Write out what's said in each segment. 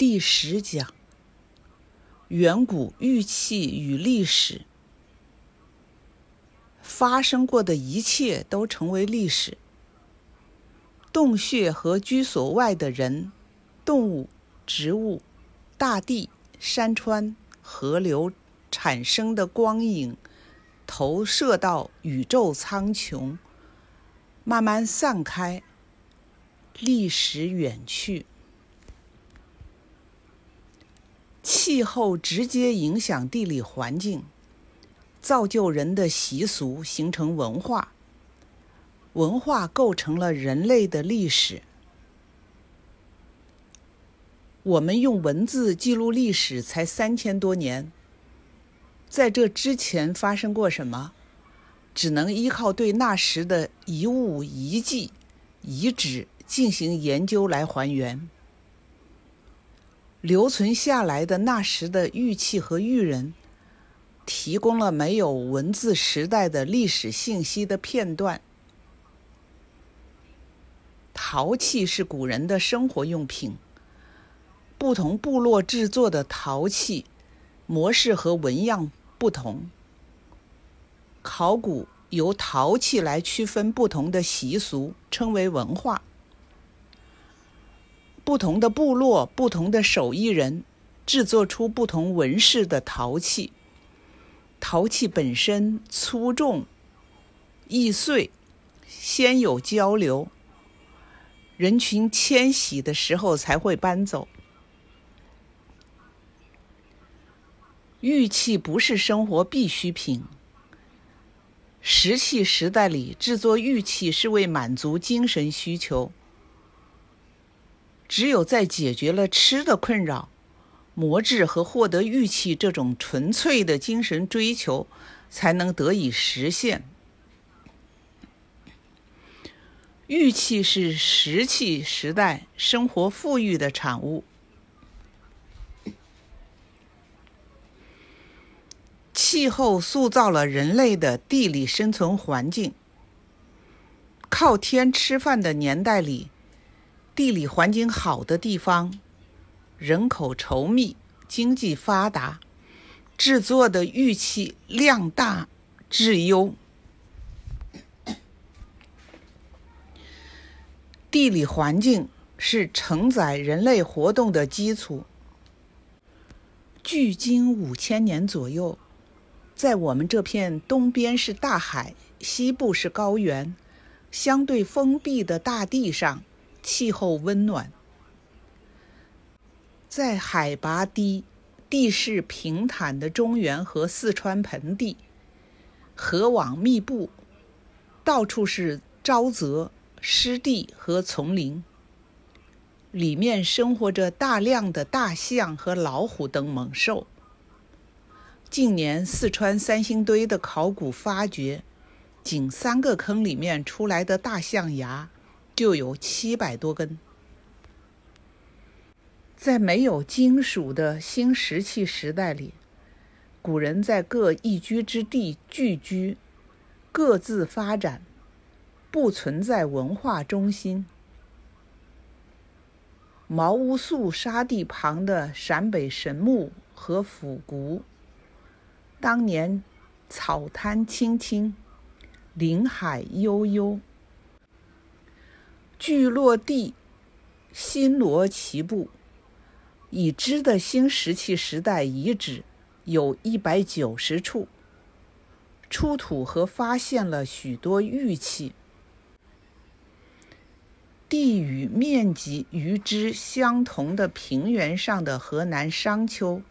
第十讲：远古玉器与历史。发生过的一切都成为历史。洞穴和居所外的人、动物、植物、大地、山川、河流产生的光影，投射到宇宙苍穹，慢慢散开，历史远去。气候直接影响地理环境，造就人的习俗，形成文化。文化构成了人类的历史。我们用文字记录历史才三千多年，在这之前发生过什么，只能依靠对那时的遗物、遗迹、遗址进行研究来还原。留存下来的那时的玉器和玉人，提供了没有文字时代的历史信息的片段。陶器是古人的生活用品，不同部落制作的陶器模式和纹样不同。考古由陶器来区分不同的习俗，称为文化。不同的部落、不同的手艺人，制作出不同纹饰的陶器。陶器本身粗重、易碎，先有交流，人群迁徙的时候才会搬走。玉器不是生活必需品。石器时代里制作玉器是为满足精神需求。只有在解决了吃的困扰、磨制和获得玉器这种纯粹的精神追求，才能得以实现。玉器是石器时代生活富裕的产物。气候塑造了人类的地理生存环境。靠天吃饭的年代里。地理环境好的地方，人口稠密，经济发达，制作的玉器量大质优。地理环境是承载人类活动的基础。距今五千年左右，在我们这片东边是大海，西部是高原，相对封闭的大地上。气候温暖，在海拔低、地势平坦的中原和四川盆地，河网密布，到处是沼泽、湿地和丛林。里面生活着大量的大象和老虎等猛兽。近年四川三星堆的考古发掘，仅三个坑里面出来的大象牙。就有七百多根。在没有金属的新石器时代里，古人在各一居之地聚居，各自发展，不存在文化中心。茅屋宿沙地旁的陕北神木和府谷，当年草滩青青，林海悠悠。聚落地，新罗齐部，已知的新石器时代遗址有一百九十处，出土和发现了许多玉器。地与面积与之相同的平原上的河南商丘，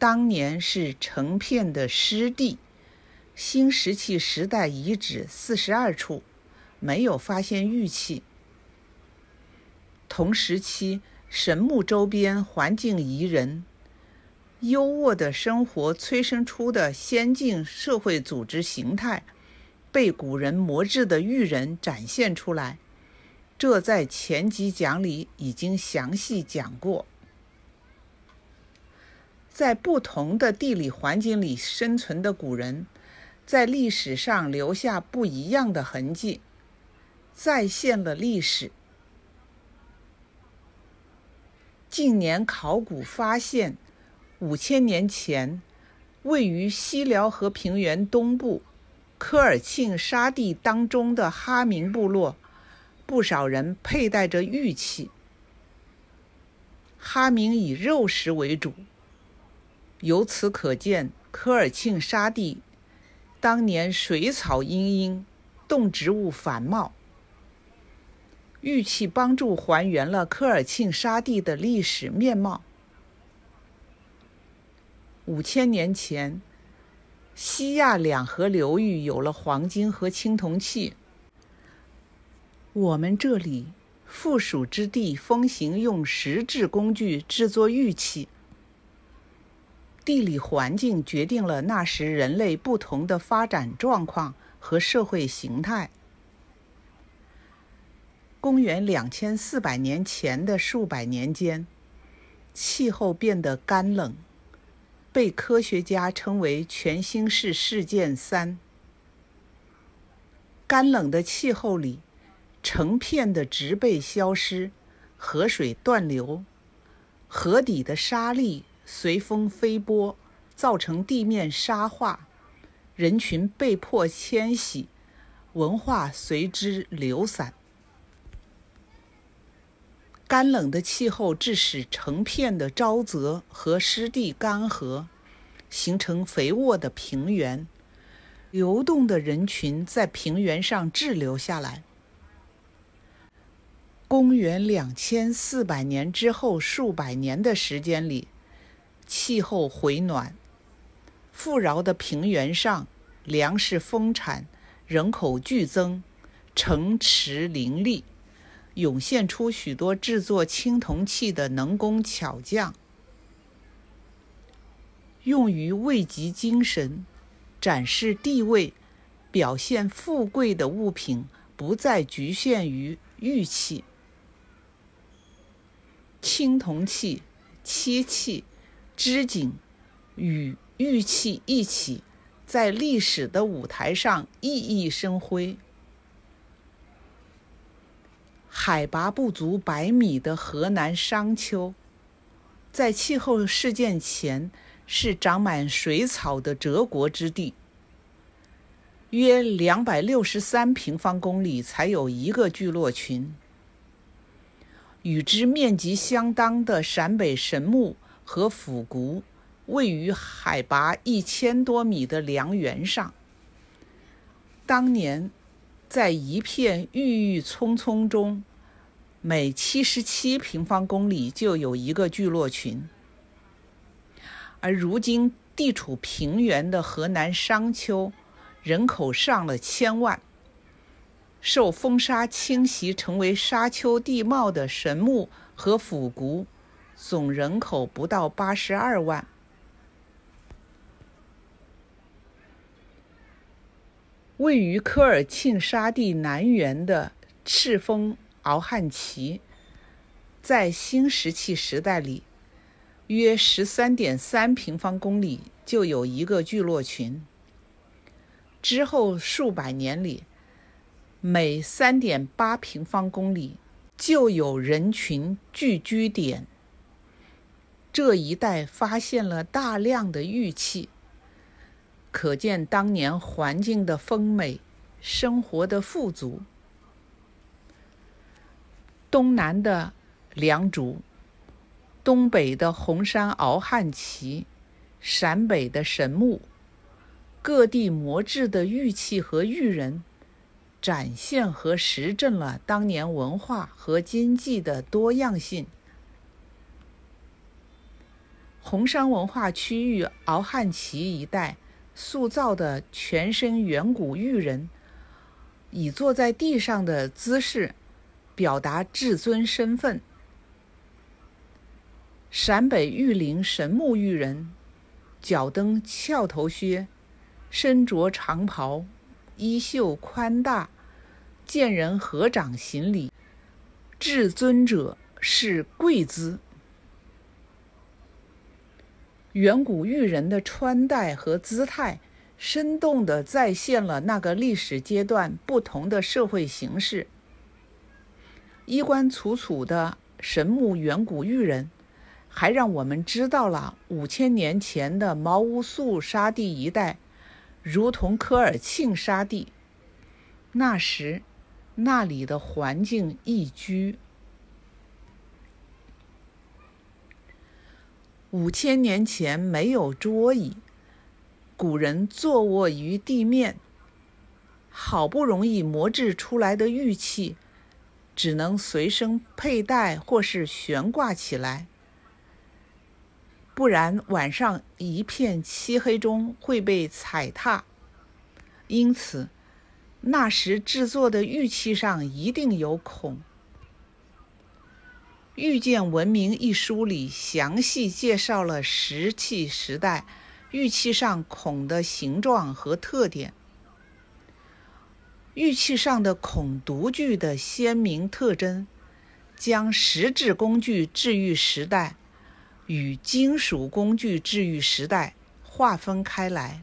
当年是成片的湿地，新石器时代遗址四十二处。没有发现玉器。同时期，神木周边环境宜人，优渥的生活催生出的先进社会组织形态，被古人磨制的玉人展现出来。这在前几讲里已经详细讲过。在不同的地理环境里生存的古人，在历史上留下不一样的痕迹。再现了历史。近年考古发现，五千年前，位于西辽河平原东部科尔沁沙地当中的哈明部落，不少人佩戴着玉器。哈明以肉食为主，由此可见科尔沁沙地当年水草茵茵，动植物繁茂。玉器帮助还原了科尔沁沙地的历史面貌。五千年前，西亚两河流域有了黄金和青铜器。我们这里。附属之地风行用石制工具制作玉器，地理环境决定了那时人类不同的发展状况和社会形态。公元两千四百年前的数百年间，气候变得干冷，被科学家称为全新世事件三。干冷的气候里。成片的植被消失，河水断流，河底的沙粒随风飞波，造成地面沙化，人群被迫迁徙，文化随之流散。干冷的气候致使成片的沼泽和湿地干涸，形成肥沃的平原，流动的人群在平原上滞留下来。公元两千四百年之后数百年的时间里，气候回暖，富饶的平原上粮食丰产，人口剧增，城池林立，涌现出许多制作青铜器的能工巧匠。用于慰藉精神、展示地位、表现富贵的物品，不再局限于玉器。青铜器、漆器、织锦与玉器一起，在历史的舞台上熠熠生辉。海拔不足百米的河南商丘，在气候事件前是长满水草的泽国之地，约两百六十三平方公里才有一个聚落群。与之面积相当的陕北神木和府谷，位于海拔一千多米的梁原上。当年，在一片郁郁葱葱中，每七十七平方公里就有一个聚落群。而如今，地处平原的河南商丘，人口上了千万。受风沙侵袭成为沙丘地貌的神木和府谷，总人口不到八十二万。位于科尔沁沙地南缘的赤峰敖汉旗，在新石器时代里，约十三点三平方公里就有一个聚落群。之后数百年里，每三点八平方公里就有人群聚居点。这一带发现了大量的玉器，可见当年环境的丰美，生活的富足。东南的良渚，东北的红山敖汉旗，陕北的神木，各地磨制的玉器和玉人。展现和实证了当年文化和经济的多样性。红山文化区域敖汉旗一带塑造的全身远古玉人，以坐在地上的姿势表达至尊身份。陕北玉林神木玉人，脚蹬翘头靴，身着长袍。衣袖宽大，见人合掌行礼，至尊者是跪姿。远古玉人的穿戴和姿态，生动地再现了那个历史阶段不同的社会形式。衣冠楚楚的神木远古玉人，还让我们知道了五千年前的毛乌素沙地一带，如同科尔沁沙地。那时，那里的环境宜居。五千年前没有桌椅，古人坐卧于地面。好不容易磨制出来的玉器，只能随身佩戴或是悬挂起来，不然晚上一片漆黑中会被踩踏。因此，那时制作的玉器上一定有孔。《玉剑文明》一书里详细介绍了石器时代玉器上孔的形状和特点。玉器上的孔独具的鲜明特征，将石质工具制玉时代与金属工具制玉时代划分开来。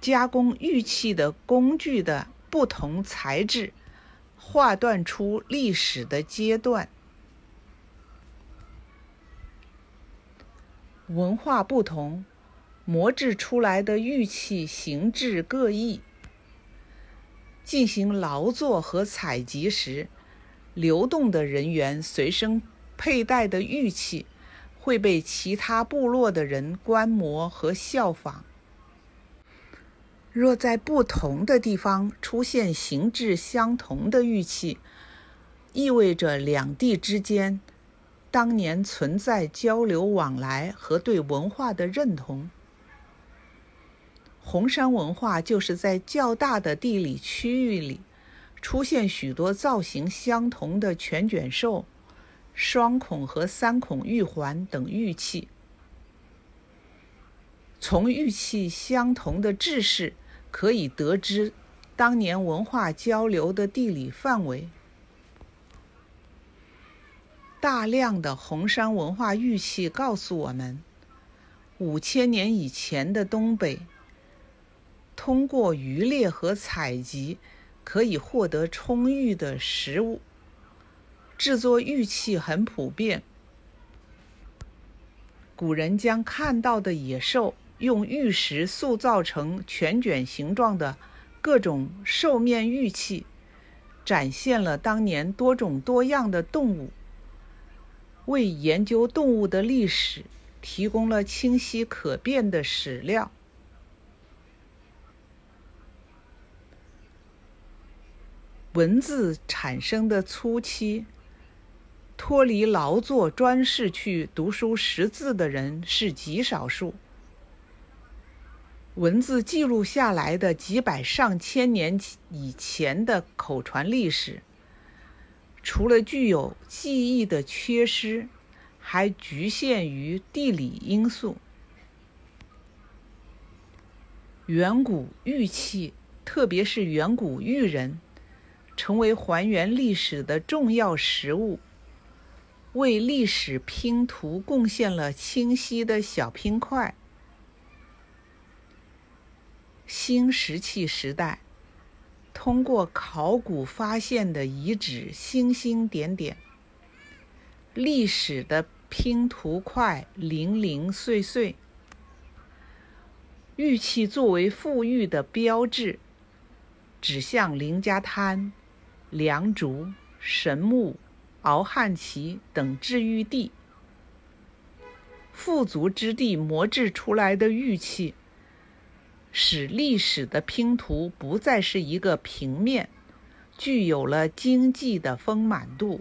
加工玉器的工具的不同材质，划断出历史的阶段。文化不同，磨制出来的玉器形制各异。进行劳作和采集时，流动的人员随身佩戴的玉器会被其他部落的人观摩和效仿。若在不同的地方出现形制相同的玉器，意味着两地之间当年存在交流往来和对文化的认同。红山文化就是在较大的地理区域里，出现许多造型相同的全卷寿、双孔和三孔玉环等玉器。从玉器相同的制式，可以得知当年文化交流的地理范围。大量的红山文化玉器告诉我们，五千年以前的东北。通过渔猎和采集，可以获得充裕的食物。制作玉器很普遍。古人将看到的野兽用玉石塑造成全卷形状的各种兽面玉器，展现了当年多种多样的动物，为研究动物的历史提供了清晰可辨的史料。文字产生的初期，脱离劳作专事去读书识字的人是极少数。文字记录下来的几百上千年以前的口传历史，除了具有记忆的缺失，还局限于地理因素。远古玉器，特别是远古玉人。成为还原历史的重要实物，为历史拼图贡献了清晰的小拼块。新石器时代，通过考古发现的遗址星星点点，历史的拼图块零零碎碎。玉器作为富裕的标志，指向林家滩。良渚、神木、敖汉旗等治玉地，富足之地磨制出来的玉器，使历史的拼图不再是一个平面，具有了经济的丰满度。